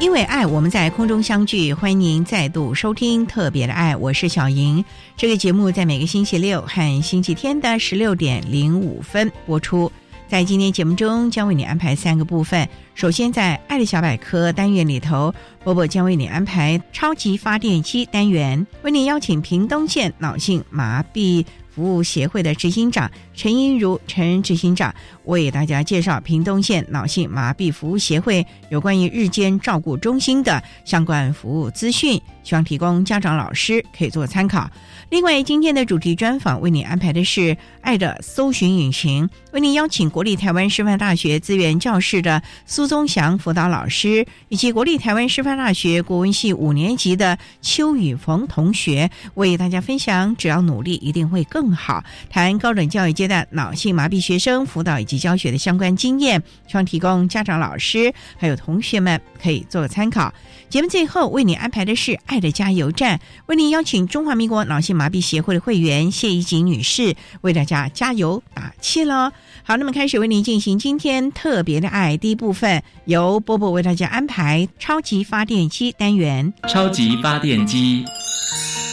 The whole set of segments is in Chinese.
因为爱，我们在空中相聚。欢迎您再度收听《特别的爱》，我是小莹。这个节目在每个星期六和星期天的十六点零五分播出。在今天节目中，将为你安排三个部分。首先，在“爱的小百科”单元里头，波波将为你安排“超级发电机”单元，为你邀请屏东县脑性麻痹服务协会的执行长陈英如陈执行长。为大家介绍屏东县脑性麻痹服务协会有关于日间照顾中心的相关服务资讯，希望提供家长、老师可以做参考。另外，今天的主题专访为你安排的是“爱的搜寻引擎”，为你邀请国立台湾师范大学资源教室的苏宗祥辅导老师，以及国立台湾师范大学国文系五年级的邱宇峰同学，为大家分享“只要努力，一定会更好”，谈高等教育阶的脑性麻痹学生辅导以及教学的相关经验，希望提供家长、老师还有同学们可以做个参考。节目最后为你安排的是“爱的加油站”，为您邀请中华民国脑性麻痹协会的会员谢怡锦女士为大家加油打气喽。好，那么开始为您进行今天特别的爱第一部分，由波波为大家安排超级发电机单元。超级发电机，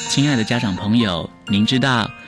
亲爱的家长朋友，您知道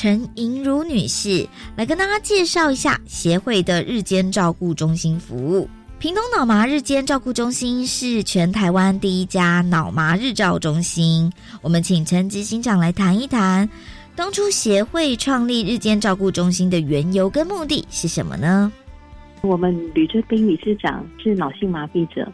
陈莹如女士，来跟大家介绍一下协会的日间照顾中心服务。屏东脑麻日间照顾中心是全台湾第一家脑麻日照中心。我们请陈执行长来谈一谈，当初协会创立日间照顾中心的缘由跟目的是什么呢？我们吕志斌理事长是脑性麻痹者，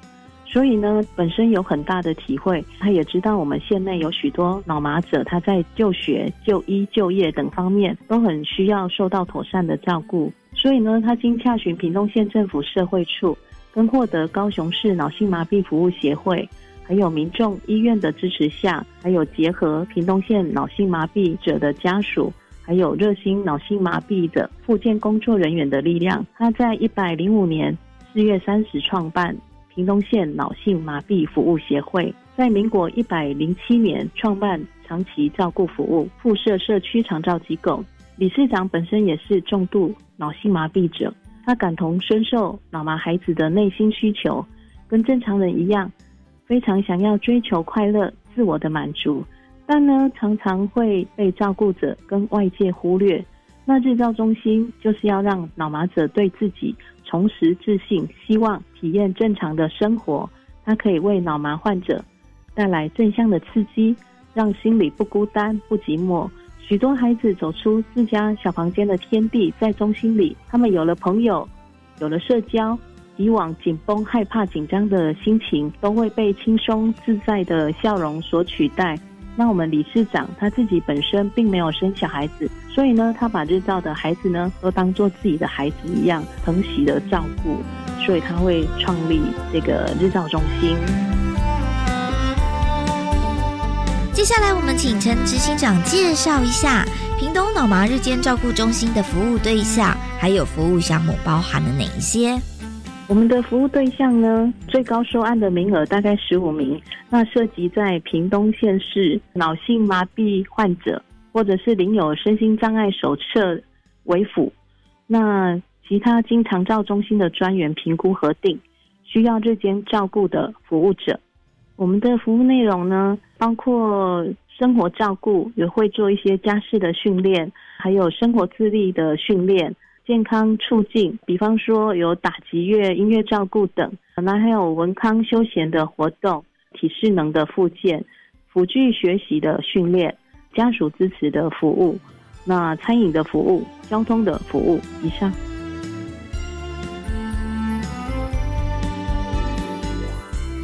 所以呢，本身有很大的体会。他也知道我们县内有许多脑麻者，他在就学、就医、就业等方面都很需要受到妥善的照顾。所以呢，他经洽询屏东县政府社会处。跟获得高雄市脑性麻痹服务协会，还有民众医院的支持下，还有结合屏东县脑性麻痹者的家属，还有热心脑性麻痹的复健工作人员的力量，他在一百零五年四月三十创办屏东县脑性麻痹服务协会，在民国一百零七年创办长期照顾服务附设社区长照机构。理事长本身也是重度脑性麻痹者。他感同身受脑麻孩子的内心需求，跟正常人一样，非常想要追求快乐、自我的满足，但呢，常常会被照顾者跟外界忽略。那日照中心就是要让脑麻者对自己重拾自信，希望体验正常的生活。它可以为脑麻患者带来正向的刺激，让心里不孤单、不寂寞。许多孩子走出自家小房间的天地，在中心里，他们有了朋友，有了社交，以往紧绷、害怕、紧张的心情都会被轻松自在的笑容所取代。那我们理事长他自己本身并没有生小孩子，所以呢，他把日照的孩子呢都当做自己的孩子一样疼惜的照顾。所以他会创立这个日照中心。接下来，我们请陈执行长介绍一下屏东脑麻日间照顾中心的服务对象，还有服务项目包含了哪一些？我们的服务对象呢，最高收案的名额大概十五名，那涉及在屏东县市脑性麻痹患者，或者是领有身心障碍手册为辅，那其他经常照中心的专员评估核定需要日间照顾的服务者。我们的服务内容呢，包括生活照顾，也会做一些家事的训练，还有生活自立的训练、健康促进，比方说有打击乐、音乐照顾等。那还有文康休闲的活动、体适能的附件、辅具学习的训练、家属支持的服务、那餐饮的服务、交通的服务。以上。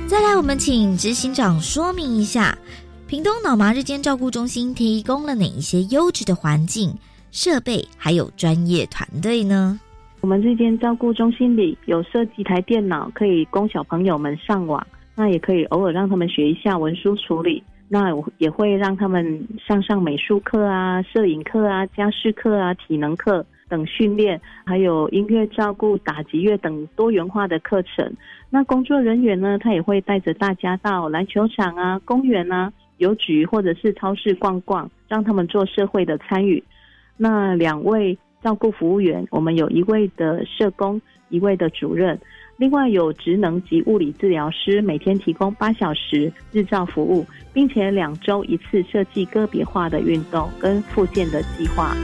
再来，我们请执行长说明一下，屏东脑麻日间照顾中心提供了哪一些优质的环境、设备，还有专业团队呢？我们这间照顾中心里有设计台电脑，可以供小朋友们上网，那也可以偶尔让他们学一下文书处理，那也会让他们上上美术课啊、摄影课啊、家事课啊、体能课。等训练，还有音乐照顾、打击乐等多元化的课程。那工作人员呢，他也会带着大家到篮球场啊、公园啊、邮局或者是超市逛逛，让他们做社会的参与。那两位照顾服务员，我们有一位的社工，一位的主任，另外有职能及物理治疗师，每天提供八小时日照服务，并且两周一次设计个别化的运动跟复健的计划。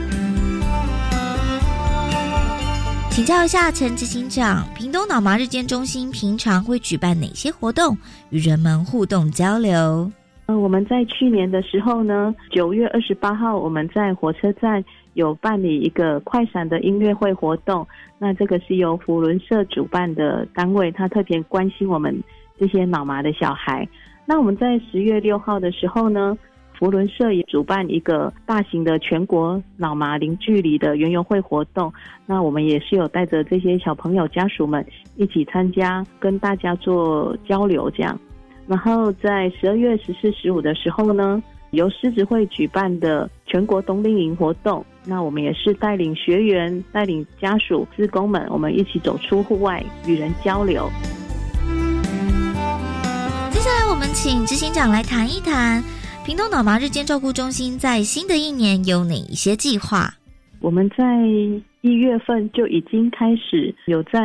请教一下陈执行长，屏东脑麻日间中心平常会举办哪些活动，与人们互动交流？呃，我们在去年的时候呢，九月二十八号，我们在火车站有办理一个快闪的音乐会活动。那这个是由福伦社主办的单位，他特别关心我们这些脑麻的小孩。那我们在十月六号的时候呢？福伦社也主办一个大型的全国脑麻零距离的园游会活动，那我们也是有带着这些小朋友家属们一起参加，跟大家做交流这样。然后在十二月十四、十五的时候呢，由狮子会举办的全国冬令营活动，那我们也是带领学员、带领家属、职工们，我们一起走出户外，与人交流。接下来我们请执行长来谈一谈。屏东脑麻日间照顾中心在新的一年有哪一些计划？我们在一月份就已经开始有在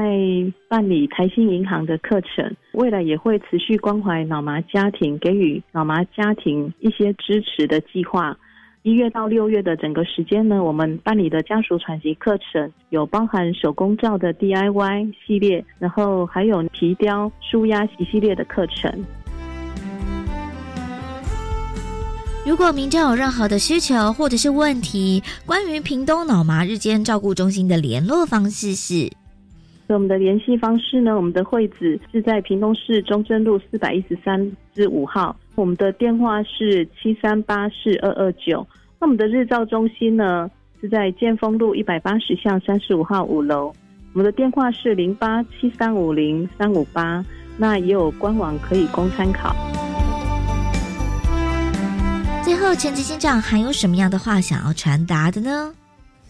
办理台新银行的课程，未来也会持续关怀脑麻家庭，给予脑麻家庭一些支持的计划。一月到六月的整个时间呢，我们办理的家属喘息课程有包含手工皂的 DIY 系列，然后还有提雕、舒压一系列的课程。如果民众有任何的需求或者是问题，关于屏东脑麻日间照顾中心的联络方式是，我们的联系方式呢？我们的会址是在屏东市中正路四百一十三至五号，我们的电话是七三八四二二九。那我们的日照中心呢是在建丰路一百八十巷三十五号五楼，我们的电话是零八七三五零三五八，那也有官网可以供参考。最后，陈执行长还有什么样的话想要传达的呢？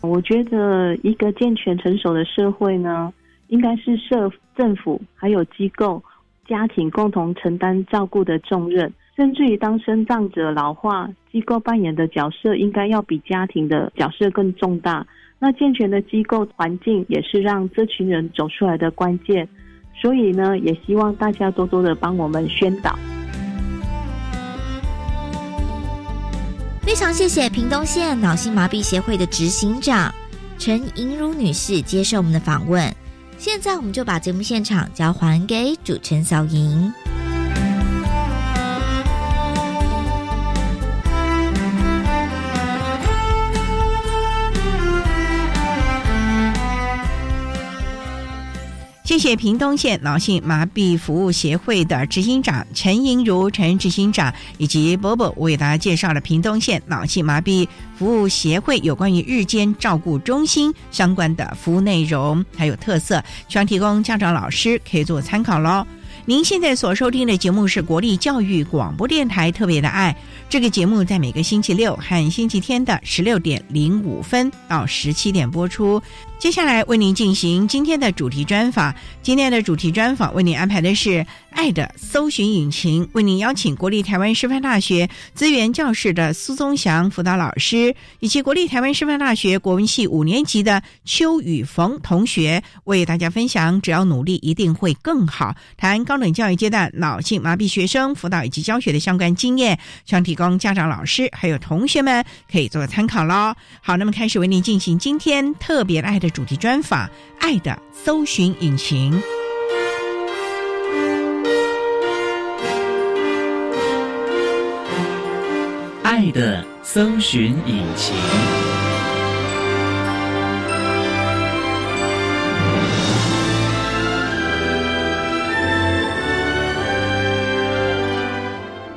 我觉得一个健全成熟的社会呢，应该是社政府还有机构、家庭共同承担照顾的重任，甚至于当生长者老化，机构扮演的角色应该要比家庭的角色更重大。那健全的机构环境也是让这群人走出来的关键。所以呢，也希望大家多多的帮我们宣导。非常谢谢屏东县脑性麻痹协会的执行长陈莹如女士接受我们的访问。现在我们就把节目现场交还给主持人小莹。谢谢屏东县脑性麻痹服务协会的执行长陈莹如陈执行长以及伯伯为大家介绍了屏东县脑性麻痹服务协会有关于日间照顾中心相关的服务内容还有特色，希望提供家长老师可以做参考喽。您现在所收听的节目是国立教育广播电台特别的爱。这个节目在每个星期六和星期天的十六点零五分到十七点播出。接下来为您进行今天的主题专访。今天的主题专访为您安排的是“爱的搜寻引擎”，为您邀请国立台湾师范大学资源教室的苏宗祥辅导老师，以及国立台湾师范大学国文系五年级的邱宇逢同学，为大家分享“只要努力，一定会更好”，谈高等教育阶段脑性麻痹学生辅导以及教学的相关经验，希望提供家长、老师还有同学们可以做参考喽。好，那么开始为您进行今天特别爱的。主题专访《爱的搜寻引擎》，爱的搜寻引擎。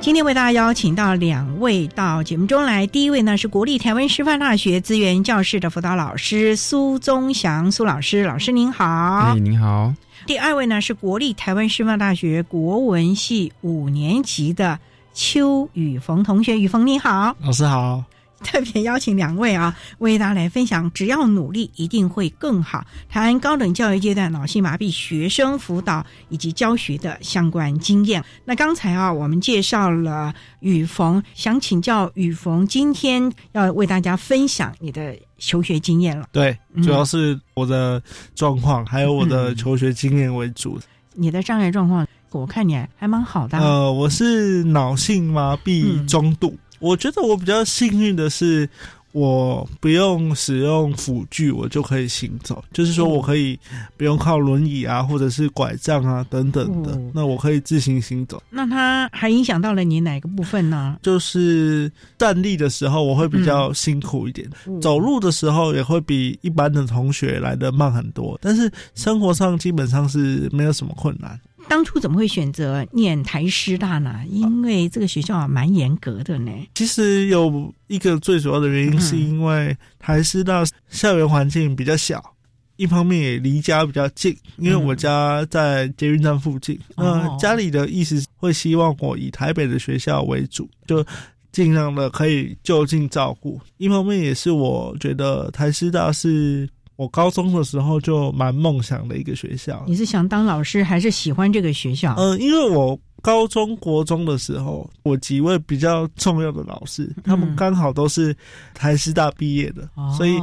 今天为大家邀请到两位到节目中来。第一位呢是国立台湾师范大学资源教室的辅导老师苏宗祥苏老师，老师您好。哎，您好。第二位呢是国立台湾师范大学国文系五年级的邱宇峰同学，宇峰你好，老师好。特别邀请两位啊，为大家来分享，只要努力，一定会更好。谈高等教育阶段脑性麻痹学生辅导以及教学的相关经验。那刚才啊，我们介绍了雨逢，想请教雨逢，今天要为大家分享你的求学经验了。对，主要是我的状况，还有我的求学经验为主。你的障碍状况，我看你还蛮好的。呃，我是脑性麻痹中度。我觉得我比较幸运的是，我不用使用辅具，我就可以行走。就是说我可以不用靠轮椅啊，或者是拐杖啊等等的，那我可以自行行走。那它还影响到了你哪个部分呢？就是站立的时候我会比较辛苦一点，走路的时候也会比一般的同学来的慢很多。但是生活上基本上是没有什么困难。当初怎么会选择念台师大呢？因为这个学校蛮严格的呢。其实有一个最主要的原因，是因为台师大校园环境比较小，一方面也离家比较近。因为我家在捷运站附近，那家里的意思会希望我以台北的学校为主，就尽量的可以就近照顾。一方面也是我觉得台师大是。我高中的时候就蛮梦想的一个学校。你是想当老师，还是喜欢这个学校？嗯，因为我高中国中的时候，我几位比较重要的老师，他们刚好都是台师大毕业的，所以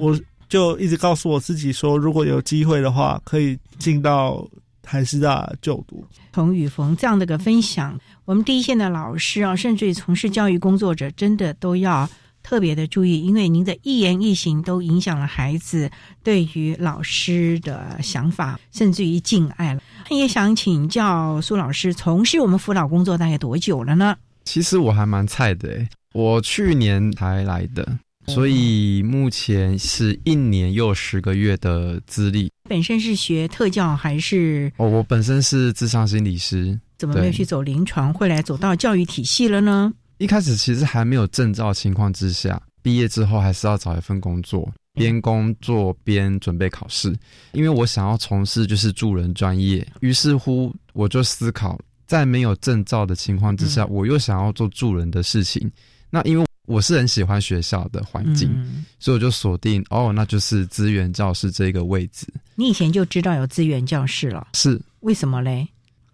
我就一直告诉我自己说，如果有机会的话，可以进到台师大就读。从雨逢这样的个分享，我们第一线的老师啊，甚至于从事教育工作者，真的都要。特别的注意，因为您的一言一行都影响了孩子对于老师的想法，甚至于敬爱了。也想请教苏老师，从事我们辅导工作大概多久了呢？其实我还蛮菜的诶，我去年才来的，所以目前是一年又十个月的资历。本身是学特教还是？哦，我本身是智商心理师，怎么没有去走临床，会来走到教育体系了呢？一开始其实还没有证照情况之下，毕业之后还是要找一份工作，边工作边准备考试。因为我想要从事就是助人专业，于是乎我就思考，在没有证照的情况之下，我又想要做助人的事情。那因为我是很喜欢学校的环境，所以我就锁定哦，那就是资源教室这个位置。你以前就知道有资源教室了？是为什么嘞？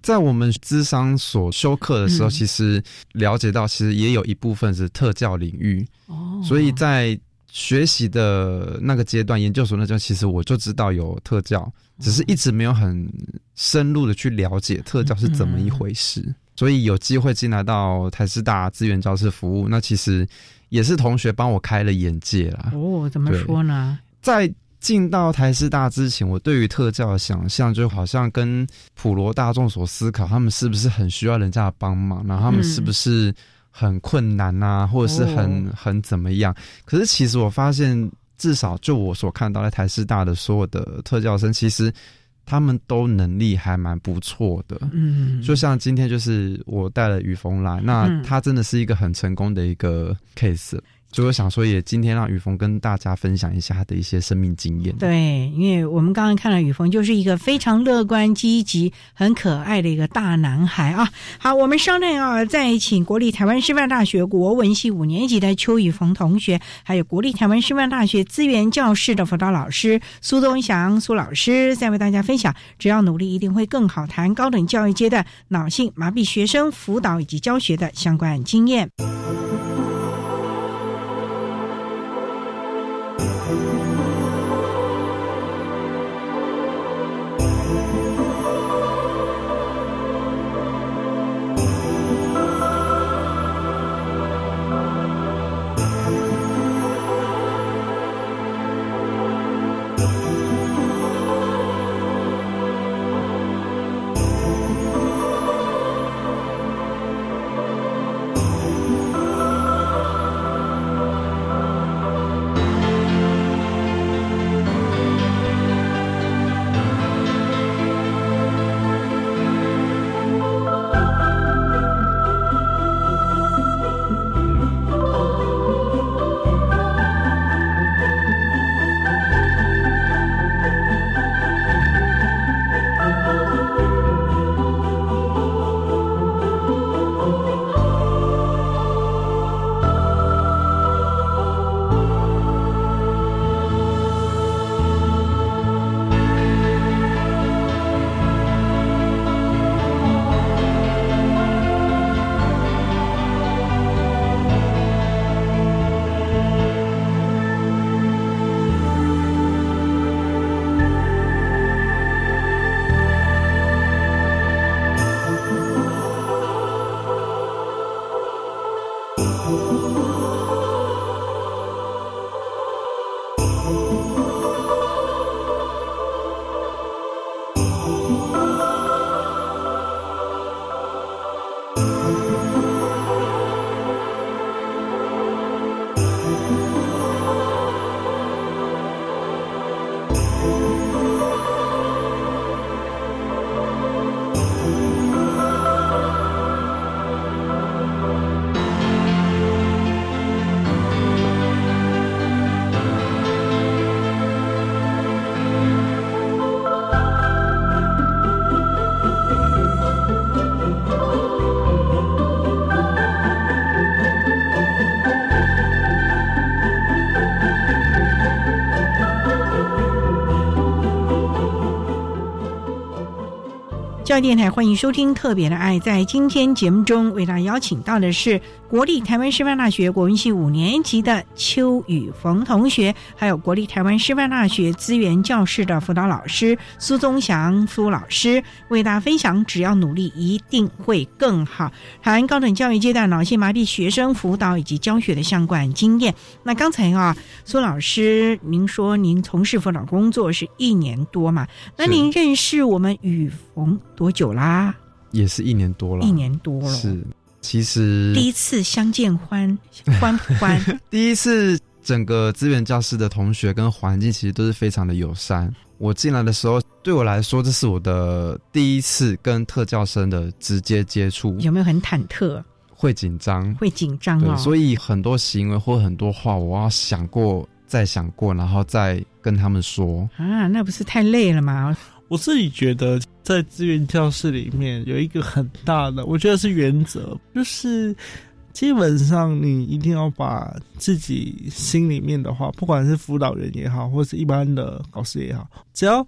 在我们资商所修课的时候，其实了解到，其实也有一部分是特教领域。哦，所以在学习的那个阶段，研究所那阶段，其实我就知道有特教，只是一直没有很深入的去了解特教是怎么一回事。所以有机会进来到台师大资源教室服务，那其实也是同学帮我开了眼界啦。哦，怎么说呢？在进到台师大之前，我对于特教的想象就好像跟普罗大众所思考，他们是不是很需要人家的帮忙，然后他们是不是很困难啊，或者是很很怎么样？可是其实我发现，至少就我所看到在台师大的所有的特教生，其实他们都能力还蛮不错的。嗯，就像今天就是我带了雨峰来，那他真的是一个很成功的一个 case。所以我想说，也今天让雨峰跟大家分享一下他的一些生命经验。对，因为我们刚刚看到雨峰就是一个非常乐观、积极、很可爱的一个大男孩啊。好，我们稍等啊，再请国立台湾师范大学国文系五年级的邱雨峰同学，还有国立台湾师范大学资源教室的辅导老师苏东祥苏老师，再为大家分享，只要努力一定会更好，谈高等教育阶段脑性麻痹学生辅导以及教学的相关经验。教电台欢迎收听《特别的爱》。在今天节目中，为大家邀请到的是国立台湾师范大学国文系五年级的邱宇逢同学，还有国立台湾师范大学资源教室的辅导老师苏宗祥苏老师，为大家分享：只要努力，一定会更好。谈高等教育阶段脑性麻痹学生辅导以及教学的相关经验。那刚才啊，苏老师，您说您从事辅导工作是一年多嘛？那您认识我们宇逢？久啦？也是一年多了，一年多了。是，其实第一次相见欢 欢不欢？第一次整个资源教室的同学跟环境其实都是非常的友善。我进来的时候，对我来说，这是我的第一次跟特教生的直接接触。有没有很忐忑？会紧张，会紧张哦。所以很多行为或很多话，我要想过再想过，然后再跟他们说。啊，那不是太累了吗？我自己觉得，在资源教室里面有一个很大的，我觉得是原则，就是基本上你一定要把自己心里面的话，不管是辅导员也好，或是一般的老师也好，只要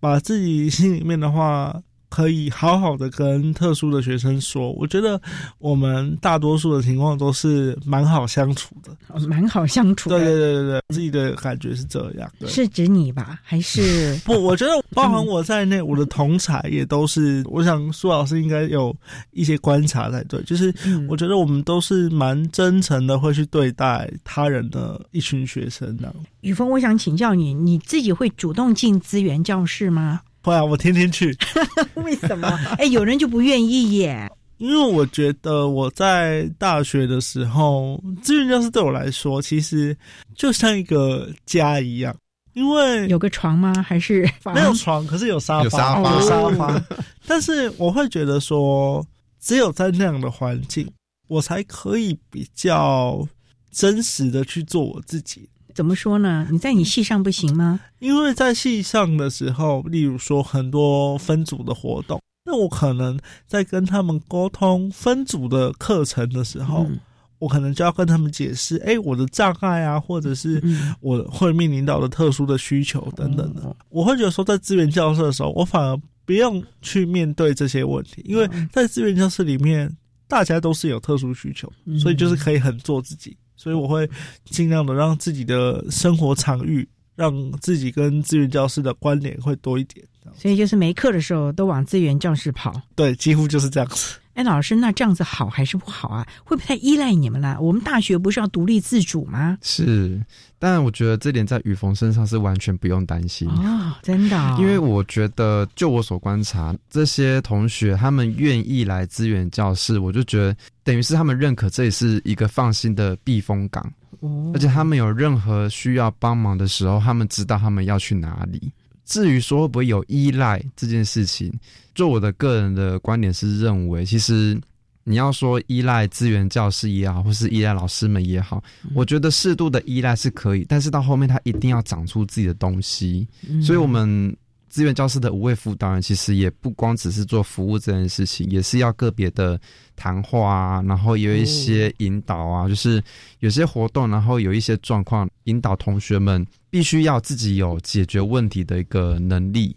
把自己心里面的话。可以好好的跟特殊的学生说，我觉得我们大多数的情况都是蛮好相处的，蛮好相处。对对对对对，自己的感觉是这样。是指你吧？还是 不？我觉得包含我在内，我的同才也都是。我想苏老师应该有一些观察才对，就是我觉得我们都是蛮真诚的，会去对待他人的一群学生的。雨峰，我想请教你，你自己会主动进资源教室吗？会啊，我天天去。为什么？哎，有人就不愿意耶。因为我觉得我在大学的时候，志愿教室对我来说，其实就像一个家一样。因为有个床吗？还是没有床？可是有沙发，有沙发有沙发。但是我会觉得说，只有在那样的环境，我才可以比较真实的去做我自己。怎么说呢？你在你系上不行吗？因为在系上的时候，例如说很多分组的活动，那我可能在跟他们沟通分组的课程的时候。嗯我可能就要跟他们解释，哎，我的障碍啊，或者是嗯我会面临到的特殊的需求等等的。哦我会觉得说，在资源教室的时候，我反而不用去面对这些问题，因为嗯在资源教室里面，大家都是有特殊需求，嗯所以就是可以很做自己。所以我会尽量的让自己的生活场域，让自己跟资源教室的关联会多一点。所以就是没课的时候都往资源教室跑。对，几乎就是这样子。哎，老师，那这样子好还是不好啊？会不会太依赖你们了？我们大学不是要独立自主吗？是，但我觉得这点在雨峰身上是完全不用担心。哦，真的哦、因为我觉得，就我所观察，这些同学他们愿意来支援教室，我就觉得等于是他们认可这里是一个放心的避风港，哦而且他们有任何需要帮忙的时候，他们知道他们要去哪里。至于说会不会有依赖这件事情，就我的个人的观点是认为，其实你要说依赖资源教师也好，或是依赖老师们也好，我觉得适度的依赖是可以，但是到后面他一定要长出自己的东西。嗯所以，我们资源教师的五位辅导员其实也不光只是做服务这件事情，也是要个别的谈话啊，然后有一些引导啊，就是有些活动，然后有一些状况，引导同学们必须要自己有解决问题的一个能力，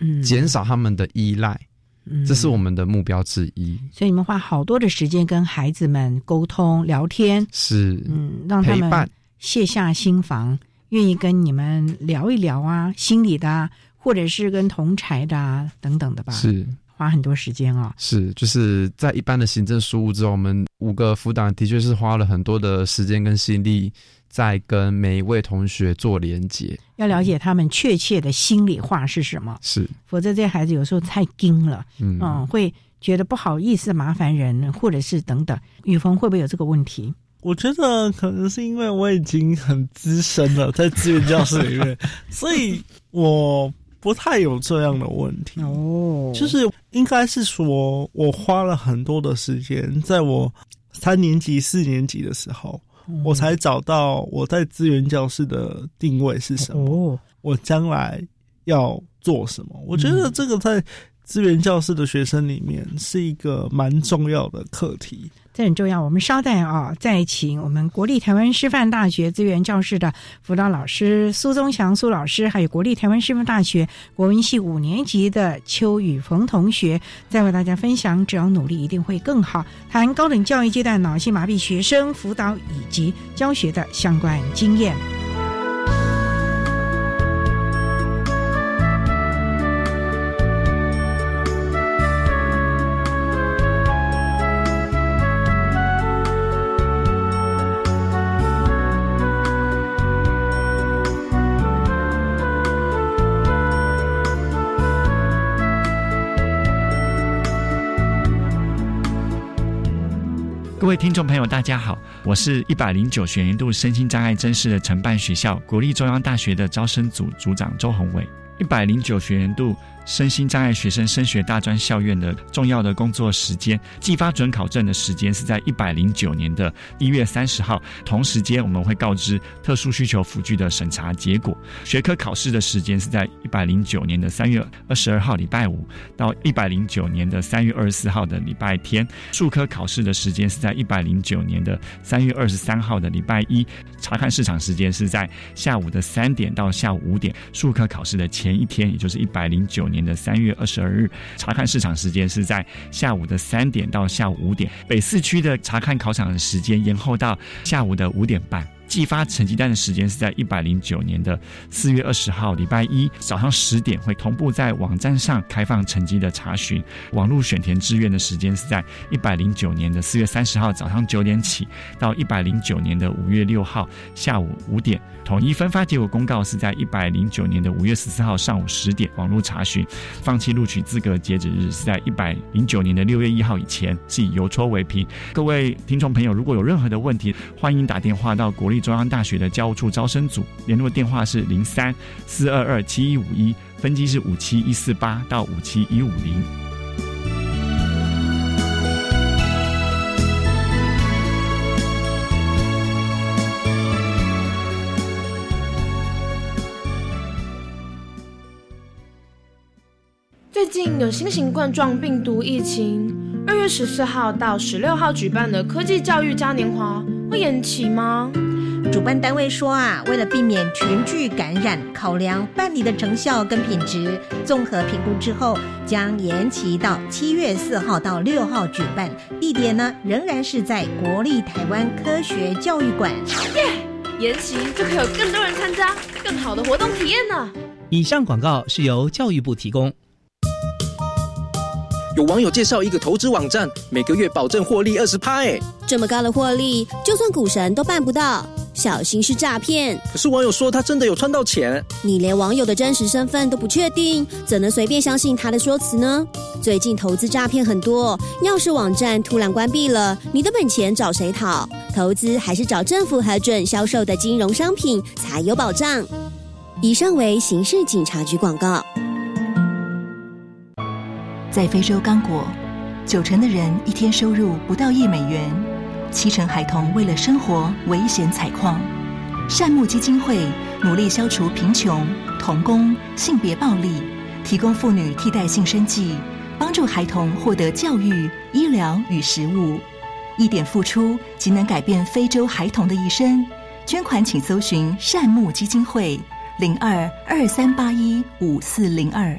嗯。减少他们的依赖，嗯。这是我们的目标之一。所以你们花好多的时间跟孩子们沟通聊天，是，嗯，让他们卸下心防，愿意跟你们聊一聊啊，心里的啊，或者是跟同才的啊等等的吧，是。花很多时间哦。是，就是在一般的行政事务之后，我们五个辅导的确是花了很多的时间跟心力，在跟每一位同学做连接。要了解他们确切的心里话是什么，是，否则这些孩子有时候太精了，嗯，嗯，会觉得不好意思麻烦人，或者是等等。雨峰会不会有这个问题？我觉得可能是因为我已经很资深了，在资源教室里面，所以我不太有这样的问题。哦就是应该是说，我花了很多的时间，在我三年级、四年级的时候，我才找到我在资源教室的定位是什么，哦，我将来要做什么。我觉得这个在资源教室的学生里面是一个蛮重要的课题。这很重要。我们稍待啊，再请我们国立台湾师范大学资源教室的辅导老师苏宗祥苏老师，还有国立台湾师范大学国文系五年级的邱宇峰同学，再为大家分享“只要努力，一定会更好”，谈高等教育阶段脑性麻痹学生辅导以及教学的相关经验。各位听众朋友，大家好，我是一百零九学年度身心障碍真试的承办学校国立中央大学的招生组组长周宏伟。一百零九学年度身心障碍学生升学大专校院的重要的工作时间，寄发准考证的时间是在一百零九年的一月三十号，同时间我们会告知特殊需求辅具的审查结果。学科考试的时间是在一百零九年的三月二十二号礼拜五到一百零九年的三月二十四号的礼拜天。数科考试的时间是在一百零九年的三月二十三号的礼拜一。查看市场时间是在下午的三点到下午五点。数科考试的前一天，也就是一百零九年的三月二十二日，查看市场时间是在下午的三点到下午五点。北四区的查看考场的时间延后到下午的五点半。寄发成绩单的时间是在一百零九年的四月二十号礼拜一早上十点，会同步在网站上开放成绩的查询。网络选填志愿的时间是在一百零九年的四月三十号早上九点起，到一百零九年的五月六号下午五点。统一分发结果公告是在一百零九年的五月十四号上午十点网络查询。放弃录取资格截止日是在一百零九年的六月一号以前，是以邮戳为凭。各位听众朋友，如果有任何的问题，欢迎打电话到国立中央大学的教务处招生组，联络电话是零三四二二七一五一，分机是五七一四八到五七一五零。最近有新型冠状病毒疫情，二月十四号到十六号举办的科技教育嘉年华会延期吗？主办单位说啊，为了避免群聚感染，考量办理的成效跟品质，综合评估之后，将延期到七月四号到六号举办。地点呢，仍然是在国立台湾科学教育馆。耶！延期就可以有更多人参加，更好的活动体验呢。以上广告是由教育部提供。有网友介绍一个投资网站，每个月保证获利二十趴，哎，这么高的获利，就算股神都办不到，小心是诈骗。可是网友说他真的有赚到钱，你连网友的真实身份都不确定，怎能随便相信他的说辞呢？最近投资诈骗很多，要是网站突然关闭了，你的本钱找谁讨？投资还是找政府核准销售的金融商品才有保障。以上为刑事警察局广告。在非洲刚果，九成的人一天收入不到一美元，七成孩童为了生活危险采矿。善牧基金会努力消除贫穷、童工、性别暴力，提供妇女替代性生计，帮助孩童获得教育、医疗与食物。一点付出即能改变非洲孩童的一生。捐款请搜寻善牧基金会零二二三八一五四零二。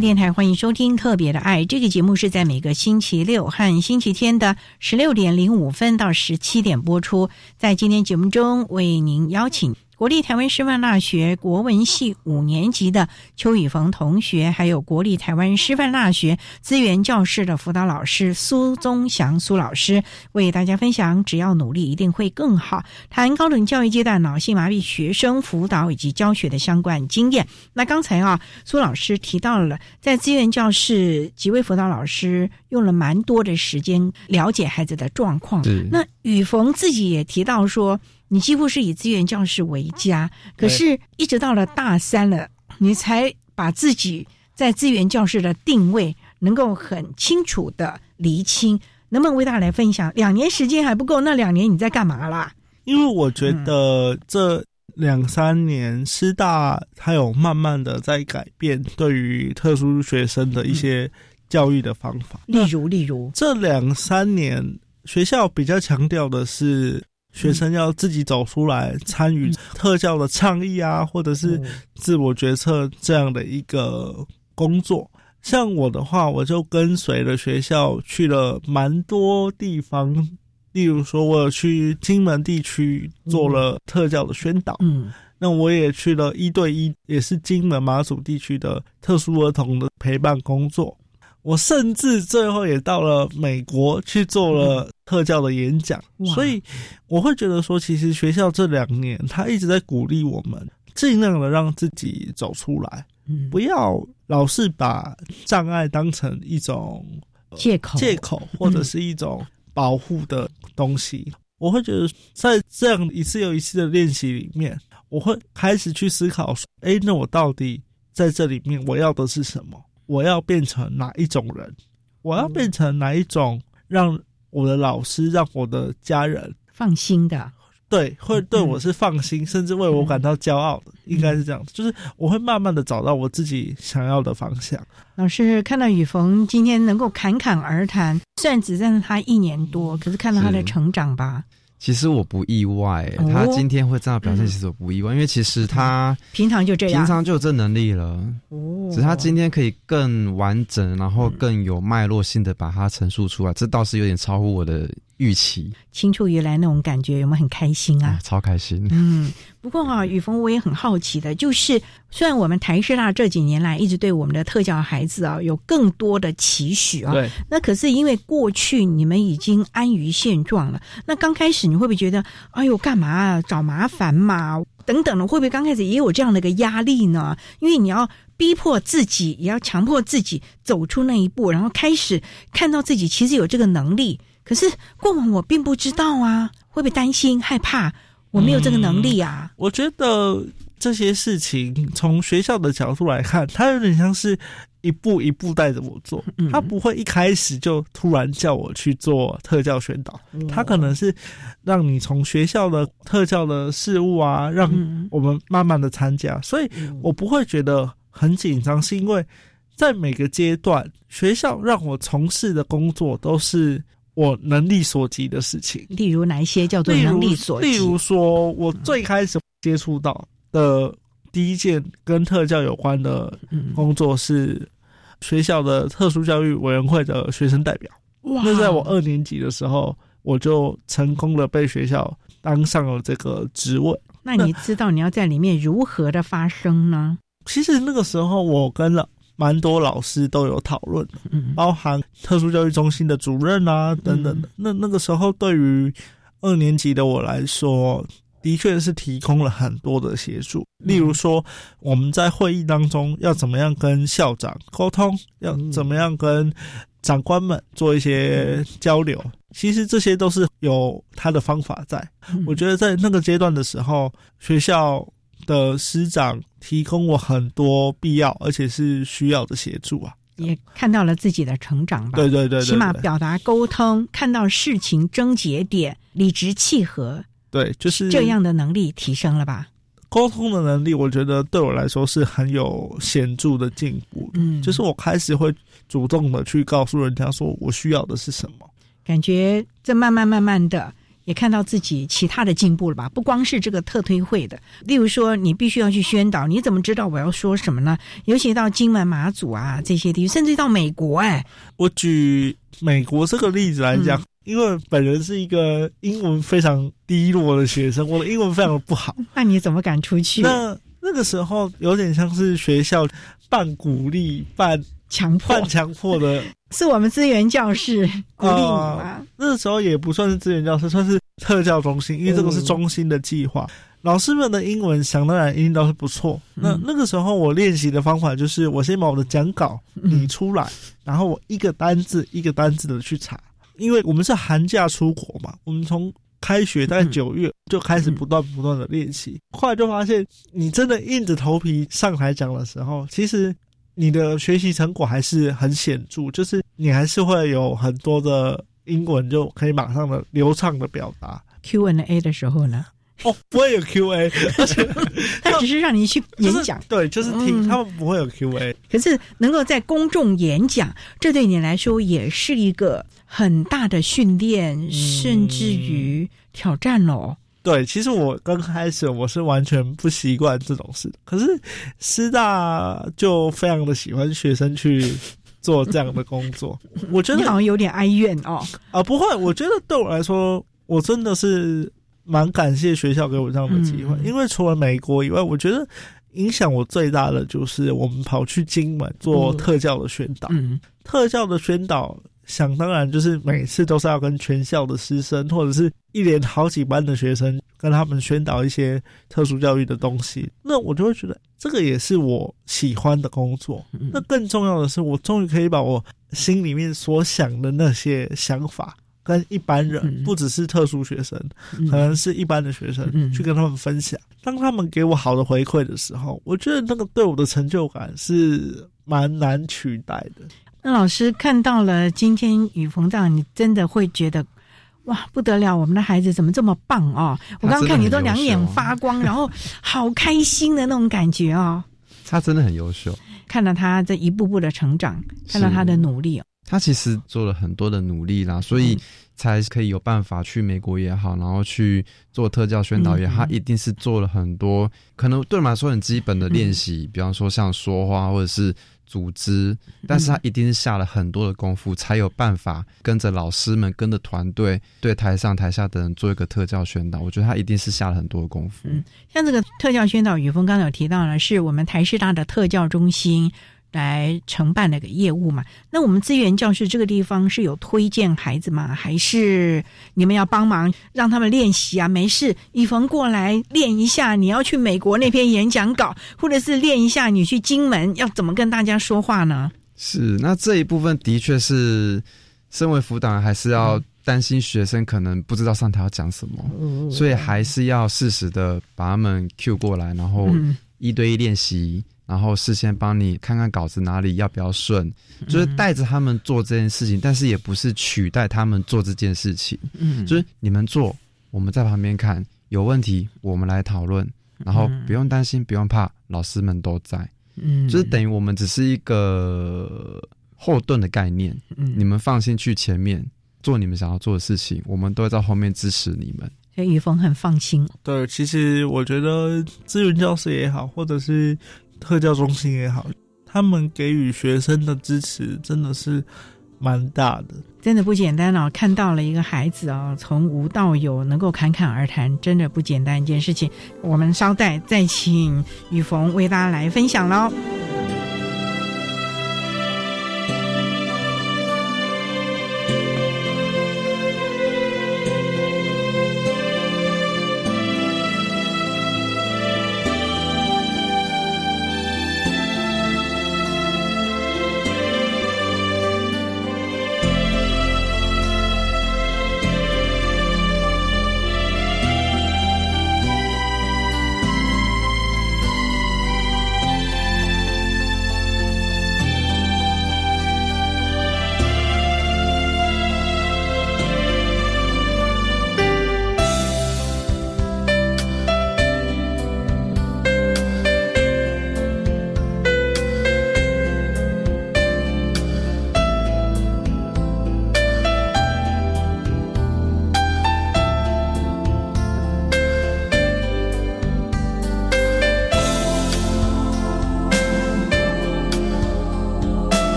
电台欢迎收听《特别的爱》这个节目，是在每个星期六和星期天的十六点零五分到十七点播出。在今天节目中，为您邀请。国立台湾师范大学国文系五年级的邱宇峰同学，还有国立台湾师范大学资源教室的辅导老师苏宗祥苏老师，为大家分享“只要努力，一定会更好”谈高等教育阶段脑性麻痹学生辅导以及教学的相关经验。那刚才啊，苏老师提到了在资源教室几位辅导老师用了蛮多的时间了解孩子的状况。那宇峰自己也提到说。你几乎是以资源教室为家，可是，一直到了大三了，你才把自己在资源教室的定位能够很清楚的厘清。能不能为大家来分享？两年时间还不够，那两年你在干嘛啦？因为我觉得这两三年师大它有慢慢的在改变对于特殊学生的一些教育的方法，例如，例如这两三年学校比较强调的是。学生要自己走出来参与特教的倡议啊，或者是自我决策这样的一个工作。像我的话，我就跟随了学校去了蛮多地方，例如说，我有去金门地区做了特教的宣导。嗯，那我也去了一对一，也是金门马祖地区的特殊儿童的陪伴工作。我甚至最后也到了美国去做了特教的演讲，所以我会觉得说，其实学校这两年他一直在鼓励我们尽量的让自己走出来，不要老是把障碍当成一种借口、借口或者是一种保护的东西。我会觉得在这样一次又一次的练习里面，我会开始去思考说：，哎，那我到底在这里面我要的是什么？我要变成哪一种人？我要变成哪一种让我的老师、让我的家人放心的，对，会对我是放心，甚至为我感到骄傲的，应该是这样子。就是我会慢慢的找到我自己想要的方向。老师看到雨逢今天能够侃侃而谈，虽然只认识他一年多，可是看到他的成长吧。其实我不意外，他今天会这样表现，其实我不意外，因为其实他平常就这样，平常就有这能力了。哦，只是他今天可以更完整，然后更有脉络性的把它陈述出来，这倒是有点超乎我的。预期青出于蓝那种感觉有没有很开心啊？超开心。嗯，不过啊，雨峰我也很好奇的，就是虽然我们台师大这几年来一直对我们的特教孩子啊有更多的期许啊，对，那可是因为过去你们已经安于现状了，那刚开始你会不会觉得，哎呦，干嘛找麻烦嘛？等等的，会不会刚开始也有这样的一个压力呢？因为你要逼迫自己，也要强迫自己走出那一步，然后开始看到自己其实有这个能力。可是过往我并不知道啊，会不会担心害怕？我没有这个能力啊。我觉得这些事情从学校的角度来看，他有点像是一步一步带着我做，他不会一开始就突然叫我去做特教宣导，他可能是让你从学校的特教的事物啊，让我们慢慢的参加，所以我不会觉得很紧张，是因为在每个阶段学校让我从事的工作都是。我能力所及的事情，例如哪一些叫做能力所及？例如说，我最开始接触到的第一件跟特教有关的工作是学校的特殊教育委员会的学生代表。哇！那在我二年级的时候，我就成功的被学校当上了这个职位。那你知道你要在里面如何的发声呢？其实那个时候，我跟了。蛮多老师都有讨论，包含特殊教育中心的主任啊等等的。那那个时候，对于二年级的我来说，的确是提供了很多的协助。例如说，我们在会议当中要怎么样跟校长沟通，要怎么样跟长官们做一些交流，其实这些都是有他的方法在。我觉得在那个阶段的时候，学校。的师长提供我很多必要而且是需要的协助啊，也看到了自己的成长吧。对对对，起码表达沟通，看到事情症结点，理直气和。对，就是这样的能力提升了吧？沟通的能力，我觉得对我来说是很有显著的进步。嗯，就是我开始会主动的去告诉人家说我需要的是什么，感觉这慢慢慢慢的。也看到自己其他的进步了吧？不光是这个特推会的，例如说你必须要去宣导，你怎么知道我要说什么呢？尤其到金门、马祖啊这些地，甚至到美国，哎，我举美国这个例子来讲，因为本人是一个英文非常低落的学生，我的英文非常的不好。那你怎么敢出去？那那个时候有点像是学校半鼓励半。强迫、半强迫的，是我们资源教室 鼓励你吗？那时候也不算是资源教室，算是特教中心，因为这个是中心的计划。老师们的英文想当然一定都是不错。那那个时候我练习的方法就是，我先把我的讲稿拟出来，然后我一个单字一个单字的去查。因为我们是寒假出国嘛，我们从开学在九月就开始不断不断的练习。后来就发现，你真的硬着头皮上台讲的时候，其实。你的学习成果还是很显著，就是你还是会有很多的英文就可以马上的流畅的表达。Q&A 的时候呢？哦，不会有 Q&A，而且 他只是让你去演讲，对，就是听，他们不会有 Q&A。可是能够在公众演讲，这对你来说也是一个很大的训练，甚至于挑战喽。对，其实我刚开始我是完全不习惯这种事，可是师大就非常的喜欢学生去做这样的工作。我觉得好像有点哀怨哦。啊，不会，我觉得对我来说，我真的是蛮感谢学校给我这样的机会，因为除了美国以外，我觉得影响我最大的就是我们跑去金门做特教的宣导，特教的宣导。想当然，就是每次都是要跟全校的师生，或者是一连好几班的学生，跟他们宣导一些特殊教育的东西。那我就会觉得，这个也是我喜欢的工作。那更重要的是，我终于可以把我心里面所想的那些想法，跟一般人，不只是特殊学生，可能是一般的学生，去跟他们分享。当他们给我好的回馈的时候，我觉得那个对我的成就感是蛮难取代的。那老师看到了今天雨逢到，你真的会觉得哇，不得了！我们的孩子怎么这么棒哦？我刚刚看你都两眼发光，然后好开心的那种感觉哦。他真的很优秀，看到他这一步步的成长，看到他的努力哦。他其实做了很多的努力啦，所以才可以有办法去美国也好，然后去做特教宣导也好，他一定是做了很多可能对我们来说很基本的练习，比方说像说话或者是。组织，但是他一定是下了很多的功夫，才有办法跟着老师们、跟着团队，对台上台下的人做一个特教宣导。我觉得他一定是下了很多的功夫。嗯，像这个特教宣导，宇峰刚才有提到呢，是我们台师大的特教中心。来承办那个业务嘛？那我们资源教室这个地方是有推荐孩子吗？还是你们要帮忙让他们练习啊？没事，一逢过来练一下。你要去美国那篇演讲稿，或者是练一下你去金门要怎么跟大家说话呢？是，那这一部分的确是，身为辅导还是要担心学生可能不知道上台要讲什么，所以还是要适时的把他们 Q 过来，然后一对一练习。然后事先帮你看看稿子哪里要不要顺，就是带着他们做这件事情，但是也不是取代他们做这件事情。嗯，就是你们做，我们在旁边看，有问题我们来讨论，然后不用担心，不用怕，老师们都在。嗯，就是等于我们只是一个后盾的概念。嗯，你们放心去前面做你们想要做的事情，我们都会在后面支持你们。所以雨峰很放心。对，其实我觉得资源教师也好，或者是。特教中心也好，他们给予学生的支持真的是蛮大的，真的不简单哦。看到了一个孩子哦，从无到有，能够侃侃而谈，真的不简单一件事情。我们稍待再请雨逢为大家来分享喽。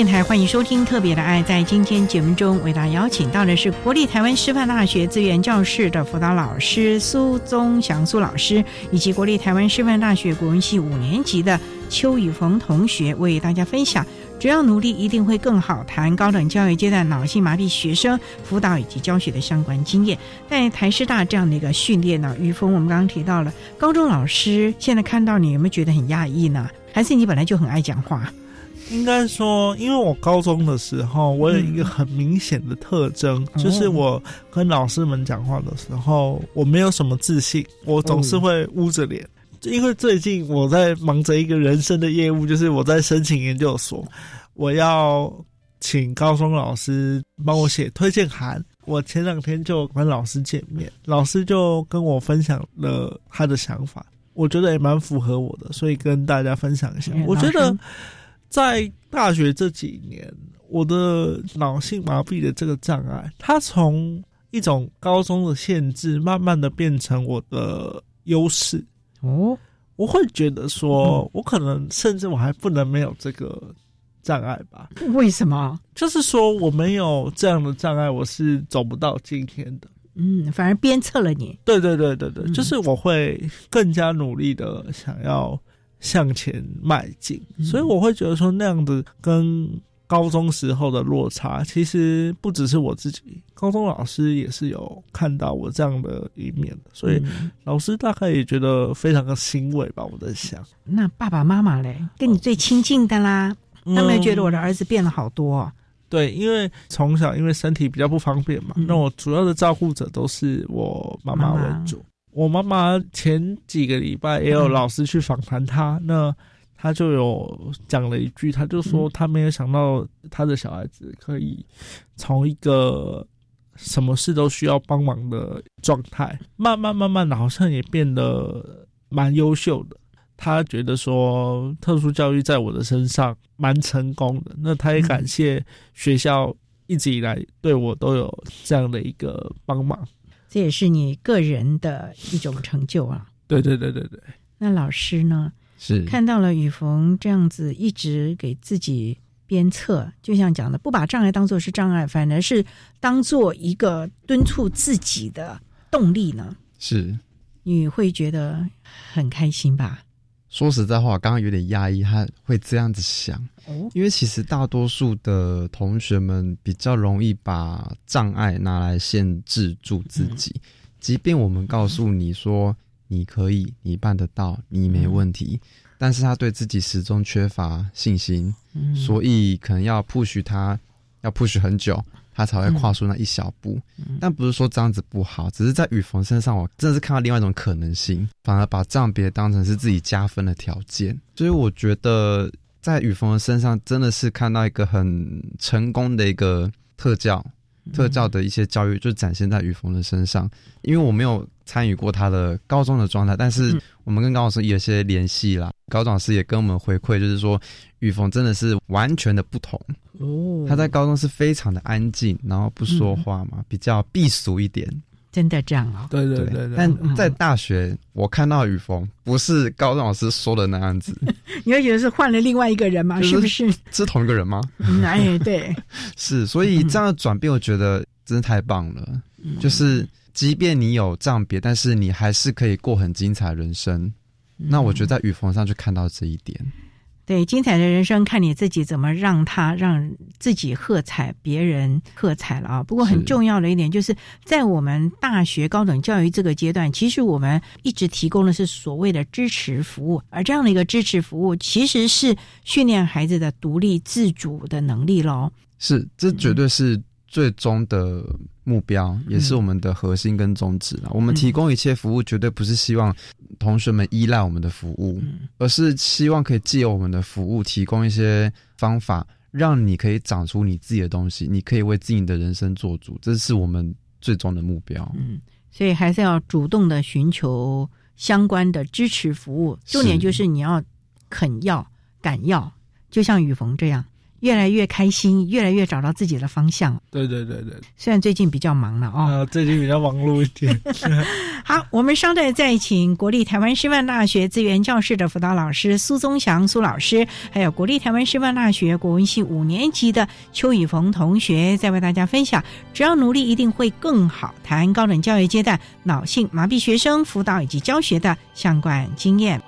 电台欢迎收听《特别的爱》。在今天节目中，为大家邀请到的是国立台湾师范大学资源教室的辅导老师苏宗祥苏老师，以及国立台湾师范大学国文系五年级的邱宇峰同学，为大家分享“只要努力，一定会更好”谈高等教育阶段脑性麻痹学生辅导以及教学的相关经验。在台师大这样的一个训练呢，宇峰，我们刚刚提到了高中老师，现在看到你有没有觉得很讶异呢？还是你本来就很爱讲话？应该说，因为我高中的时候，我有一个很明显的特征，就是我跟老师们讲话的时候，我没有什么自信，我总是会捂着脸。因为最近我在忙着一个人生的业务，就是我在申请研究所，我要请高中老师帮我写推荐函。我前两天就跟老师见面，老师就跟我分享了他的想法，我觉得也蛮符合我的，所以跟大家分享一下。我觉得。在大学这几年，我的脑性麻痹的这个障碍，它从一种高中的限制，慢慢的变成我的优势。哦，我会觉得说，我可能甚至我还不能没有这个障碍吧？为什么？就是说，我没有这样的障碍，我是走不到今天的。嗯，反而鞭策了你。对对对对对，就是我会更加努力的想要。向前迈进，所以我会觉得说那样的跟高中时候的落差，其实不只是我自己，高中老师也是有看到我这样的一面的，所以老师大概也觉得非常的欣慰吧。我在想，那爸爸妈妈嘞，跟你最亲近的啦，他们觉得我的儿子变了好多。对，因为从小因为身体比较不方便嘛，那我主要的照顾者都是我妈妈为主。我妈妈前几个礼拜也有老师去访谈她，那她就有讲了一句，她就说她没有想到她的小孩子可以从一个什么事都需要帮忙的状态，慢慢慢慢的，好像也变得蛮优秀的。他觉得说特殊教育在我的身上蛮成功的，那他也感谢学校一直以来对我都有这样的一个帮忙，这也是你个人的一种成就啊。对对对对对。那老师呢？是看到了雨逢这样子一直给自己鞭策，就像讲的，不把障碍当做是障碍，反而是当做一个敦促自己的动力呢。是，你会觉得很开心吧？说实在话，刚刚有点压抑，他会这样子想，哦，因为其实大多数的同学们比较容易把障碍拿来限制住自己，即便我们告诉你说你可以，你办得到，你没问题，但是他对自己始终缺乏信心，所以可能要 push 他，要 push 很久。他才会跨出那一小步，但不是说这样子不好，只是在雨逢身上，我真的是看到另外一种可能性，反而把障别当成是自己加分的条件。所以我觉得在雨逢的身上，真的是看到一个很成功的一个特教，特教的一些教育就展现在雨峰的身上。因为我没有参与过他的高中的状态，但是我们跟高老师有些联系啦，高老师也跟我们回馈，就是说雨峰真的是完全的不同。哦，他在高中是非常的安静，然后不说话嘛，比较避俗一点。真的这样啊？对对对对。但在大学，我看到雨峰不是高中老师说的那样子。你会觉得是换了另外一个人吗？是不是？是同一个人吗？哎，对，是。所以这样的转变，我觉得真的太棒了。就是即便你有障别，但是你还是可以过很精彩人生。那我觉得在雨峰上就看到这一点。对，精彩的人生，看你自己怎么让他让自己喝彩，别人喝彩了啊！不过很重要的一点，就是在我们大学高等教育这个阶段，其实我们一直提供的是所谓的支持服务，而这样的一个支持服务，其实是训练孩子的独立自主的能力喽。是，这绝对是。最终的目标也是我们的核心跟宗旨了。我们提供一切服务，绝对不是希望同学们依赖我们的服务，而是希望可以借由我们的服务，提供一些方法，让你可以长出你自己的东西，你可以为自己的人生做主。这是我们最终的目标。嗯，所以还是要主动的寻求相关的支持服务。重点就是你要肯要、敢要，就像雨逢这样。越来越开心，越来越找到自己的方向。对对对对，虽然最近比较忙了哦，最近比较忙碌一点。好，我们稍待再请国立台湾师范大学资源教室的辅导老师苏宗祥苏老师，还有国立台湾师范大学国文系五年级的邱宇峰同学，再为大家分享只要努力一定会更好，谈高等教育阶段脑性麻痹学生辅导以及教学的相关经验。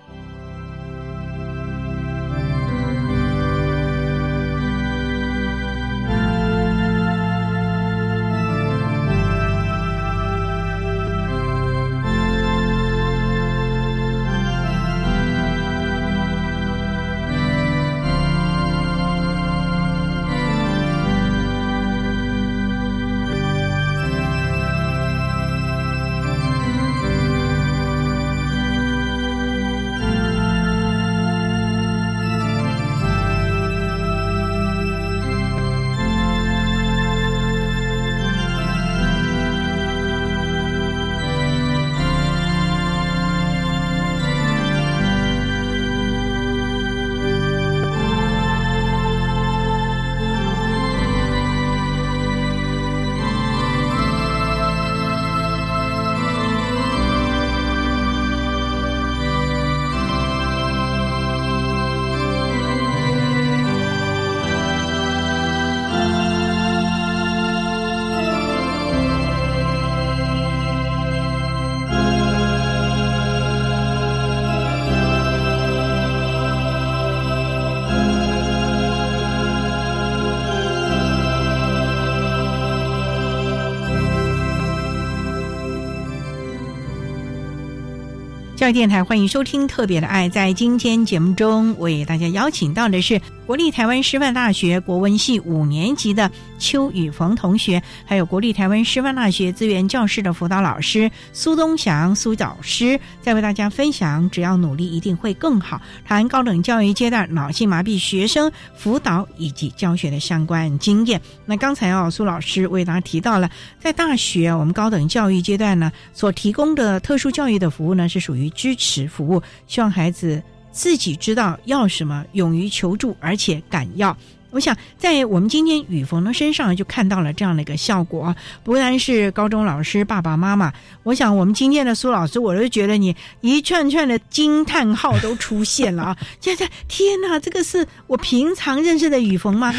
电台欢迎收听《特别的爱》。在今天节目中，为大家邀请到的是国立台湾师范大学国文系五年级的邱宇逢同学，还有国立台湾师范大学资源教室的辅导老师苏东祥苏导师，在为大家分享“只要努力，一定会更好”谈高等教育阶段脑性麻痹学生辅导以及教学的相关经验。那刚才哦，苏老师为大家提到了，在大学我们高等教育阶段呢，所提供的特殊教育的服务呢，是属于支持服务，希望孩子自己知道要什么，勇于求助，而且敢要。我想，在我们今天雨逢的身上就看到了这样的一个效果。不单是高中老师、爸爸妈妈，我想我们今天的苏老师，我都觉得你一串串的惊叹号都出现了啊！现在，天哪，这个是我平常认识的雨逢吗？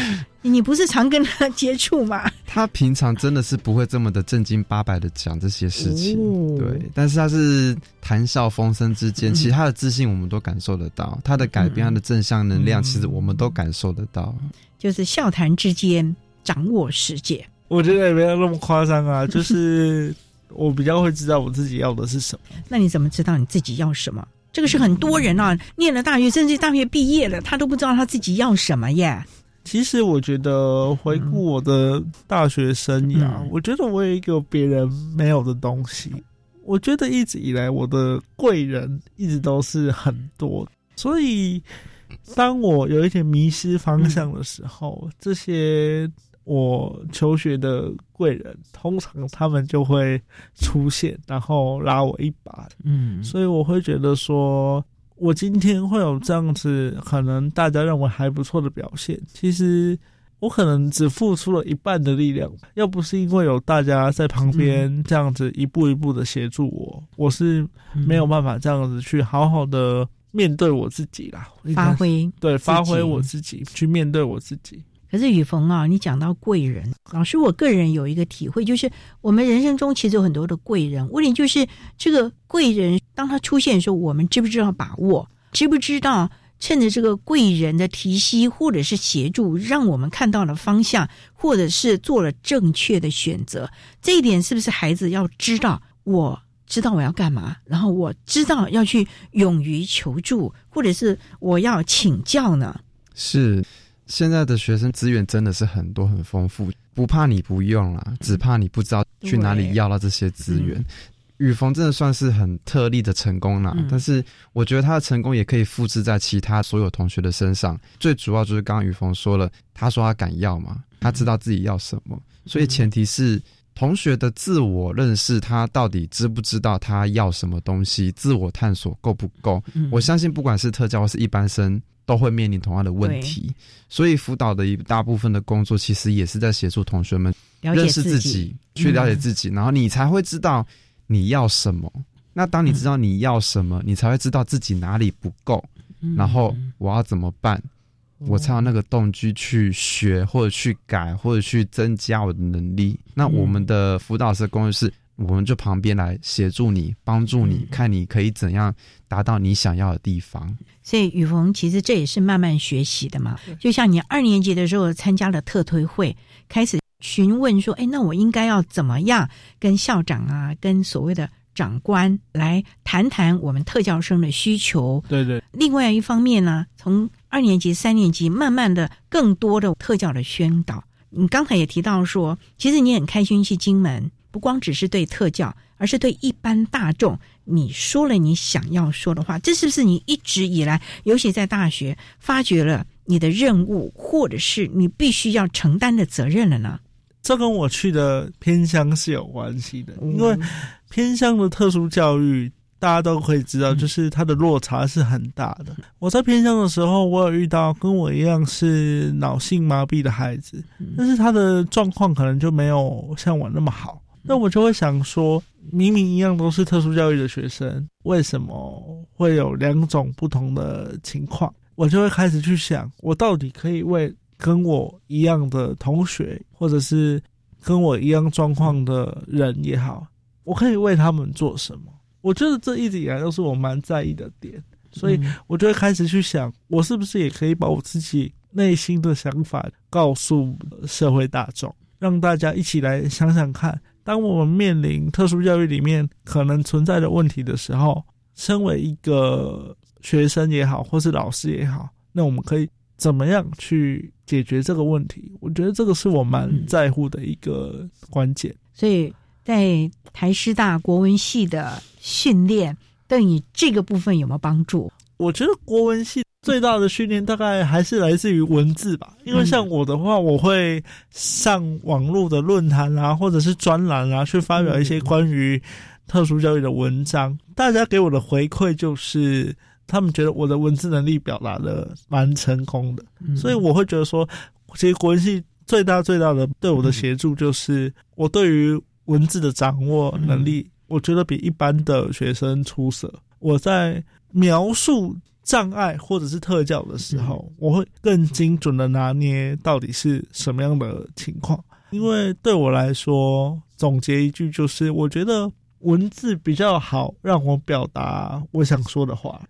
你不是常跟他接触吗？他平常真的是不会这么的正经八百的讲这些事情，对。但是他是谈笑风生之间，其实他的自信我们都感受得到，他的改变，他的正向能量，其实我们都感受得到。就是笑谈之间掌握世界，我觉得也没有那么夸张啊。就是我比较会知道我自己要的是什么。那你怎么知道你自己要什么？这个是很多人啊，念了大学，甚至大学毕业了，他都不知道他自己要什么耶。其实我觉得回顾我的大学生涯，我觉得我有一个别人没有的东西。我觉得一直以来我的贵人一直都是很多，所以当我有一点迷失方向的时候，这些我求学的贵人通常他们就会出现，然后拉我一把。嗯，所以我会觉得说。我今天会有这样子，可能大家认为还不错的表现，其实我可能只付出了一半的力量。要不是因为有大家在旁边这样子一步一步的协助我，我是没有办法这样子去好好的面对我自己啦。发挥对，发挥我自己，去面对我自己。可是雨逢啊，你讲到贵人，老师，我个人有一个体会，就是我们人生中其实有很多的贵人，问题就是这个贵人当他出现的时候，我们知不知道把握？知不知道趁着这个贵人的提携或者是协助，让我们看到了方向，或者是做了正确的选择？这一点是不是孩子要知道？我知道我要干嘛，然后我知道要去勇于求助，或者是我要请教呢？是。现在的学生资源真的是很多很丰富，不怕你不用啦，只怕你不知道去哪里要到这些资源。雨峰真的算是很特例的成功啦，但是我觉得他的成功也可以复制在其他所有同学的身上。最主要就是刚刚雨峰说了，他说他敢要嘛，他知道自己要什么，所以前提是同学的自我认识，他到底知不知道他要什么东西，自我探索够不够？我相信不管是特教或是一般生。都会面临同样的问题，所以辅导的一大部分的工作，其实也是在协助同学们认识自己，去了解自己，然后你才会知道你要什么。那当你知道你要什么，你才会知道自己哪里不够，然后我要怎么办，我才有那个动机去学或者去改或者去增加我的能力。那我们的辅导师工作室。我们就旁边来协助你，帮助你，看你可以怎样达到你想要的地方。所以雨逢其实这也是慢慢学习的嘛。就像你二年级的时候参加了特推会，开始询问说：“哎，那我应该要怎么样跟校长啊，跟所谓的长官来谈谈我们特教生的需求？”对对。另外一方面呢，从二年级、三年级慢慢的更多的特教的宣导。你刚才也提到说，其实你很开心去金门。不光只是对特教，而是对一般大众，你说了你想要说的话，这是不是你一直以来，尤其在大学发掘了你的任务，或者是你必须要承担的责任了呢？这跟我去的偏乡是有关系的，因为偏乡的特殊教育，大家都可以知道，就是它的落差是很大的。我在偏乡的时候，我有遇到跟我一样是脑性麻痹的孩子，但是他的状况可能就没有像我那么好。那我就会想说，明明一样都是特殊教育的学生，为什么会有两种不同的情况？我就会开始去想，我到底可以为跟我一样的同学，或者是跟我一样状况的人也好，我可以为他们做什么？我觉得这一直以来都是我蛮在意的点，所以我就会开始去想，我是不是也可以把我自己内心的想法告诉社会大众，让大家一起来想想看。当我们面临特殊教育里面可能存在的问题的时候，身为一个学生也好，或是老师也好，那我们可以怎么样去解决这个问题？我觉得这个是我蛮在乎的一个关键。所以在台师大国文系的训练，对你这个部分有没有帮助？我觉得国文系最大的训练大概还是来自于文字吧，因为像我的话，我会上网络的论坛啊，或者是专栏啊，去发表一些关于特殊教育的文章。大家给我的回馈就是，他们觉得我的文字能力表达的蛮成功的，所以我会觉得说，其实国文系最大最大的对我的协助就是我对于文字的掌握能力，我觉得比一般的学生出色。我在描述障碍或者是特教的时候，我会更精准的拿捏到底是什么样的情况。因为对我来说，总结一句就是，我觉得文字比较好让我表达我想说的话。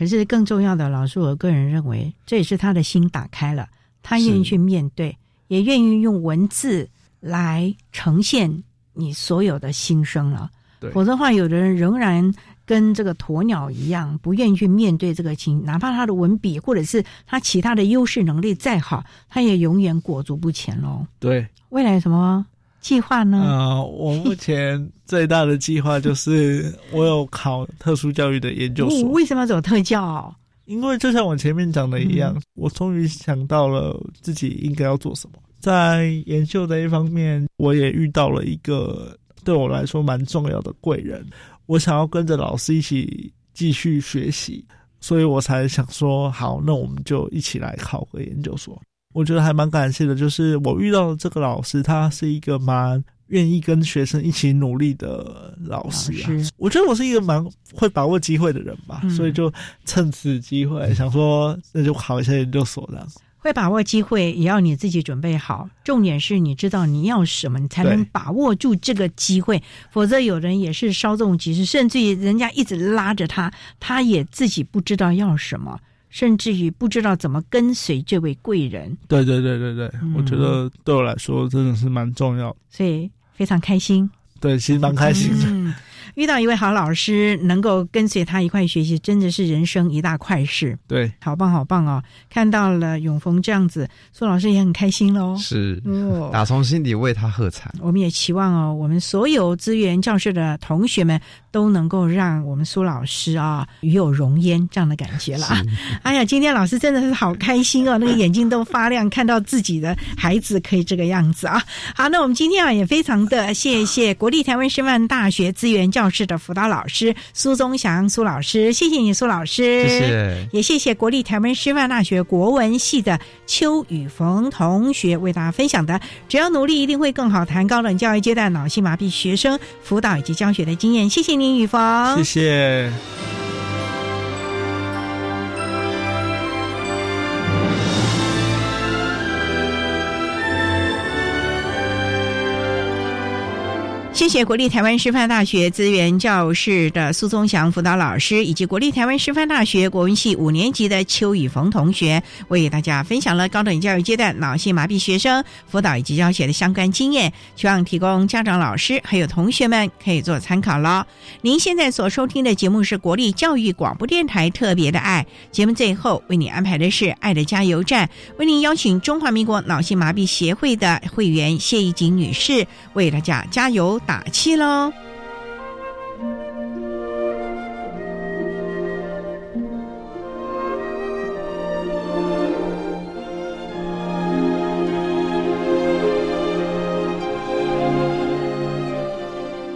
可是更重要的，老师，我个人认为，这也是他的心打开了，他愿意去面对，也愿意用文字来呈现你所有的心声了。否则的话，有的人仍然。跟这个鸵鸟一样，不愿意去面对这个情，哪怕他的文笔或者是他其他的优势能力再好，他也永远裹足不前喽。对，未来什么计划呢？啊，我目前最大的计划就是我有考特殊教育的研究所。为什么要走特教？因为就像我前面讲的一样，我终于想到了自己应该要做什么。在研究的一方面，我也遇到了一个对我来说蛮重要的贵人。我想要跟着老师一起继续学习，所以我才想说，好，那我们就一起来考个研究所。我觉得还蛮感谢的，就是我遇到的这个老师，他是一个蛮愿意跟学生一起努力的老师啊。我觉得我是一个蛮会把握机会的人吧，所以就趁此机会想说，那就考一下研究所这样。会把握机会，也要你自己准备好。重点是你知道你要什么，你才能把握住这个机会。否则，有人也是稍纵即逝，甚至于人家一直拉着他，他也自己不知道要什么，甚至于不知道怎么跟随这位贵人。对对对对对，我觉得对我来说真的是蛮重要，所以非常开心。对，其实蛮开心的。遇到一位好老师，能够跟随他一块学习，真的是人生一大快事。对，好棒好棒哦！看到了永峰这样子，苏老师也很开心喽。是，打从心底为他喝彩。我们也期望哦，我们所有资源教室的同学们都能够让我们苏老师啊与有荣焉这样的感觉了。哎呀，今天老师真的是好开心哦，那个眼睛都发亮，看到自己的孩子可以这个样子啊。好，那我们今天啊也非常的谢谢国立台湾师范大学资源教。教室的辅导老师苏宗祥苏老师，谢谢你苏老师，谢谢，也谢谢国立台湾师范大学国文系的邱宇逢同学为大家分享的，只要努力一定会更好。谈高等教育阶段脑性麻痹学生辅导以及教学的经验，谢谢您宇逢，谢谢。谢谢国立台湾师范大学资源教室的苏宗祥辅导老师，以及国立台湾师范大学国文系五年级的邱宇峰同学，为大家分享了高等教育阶段脑性麻痹学生辅导以及教学的相关经验，希望提供家长、老师还有同学们可以做参考了。您现在所收听的节目是国立教育广播电台特别的爱节目，最后为你安排的是爱的加油站，为您邀请中华民国脑性麻痹协会的会员谢义锦女士为大家加油。打气喽！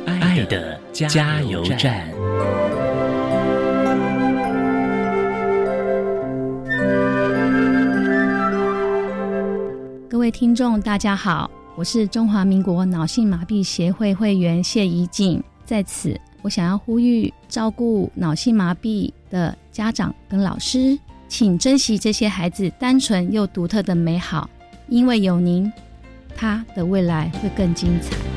爱的加油站。各位听众，大家好。我是中华民国脑性麻痹协会会员谢怡静，在此我想要呼吁照顾脑性麻痹的家长跟老师，请珍惜这些孩子单纯又独特的美好，因为有您，他的未来会更精彩。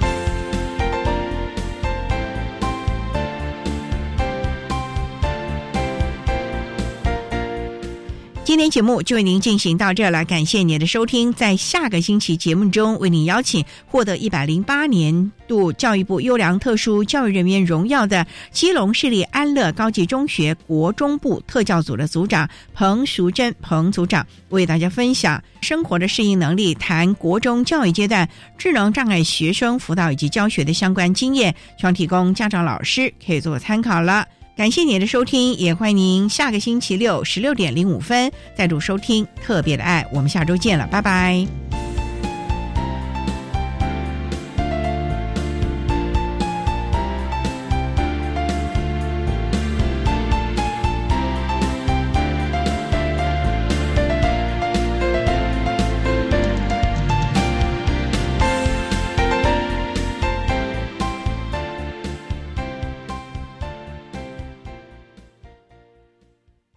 今天节目就为您进行到这了，感谢您的收听。在下个星期节目中，为您邀请获得一百零八年度教育部优良特殊教育人员荣耀的基隆市立安乐高级中学国中部特教组的组长彭淑珍彭组长，为大家分享生活的适应能力，谈国中教育阶段智能障碍学生辅导以及教学的相关经验，希望提供家长老师可以做参考了。感谢您的收听，也欢迎您下个星期六十六点零五分再度收听《特别的爱》，我们下周见了，拜拜。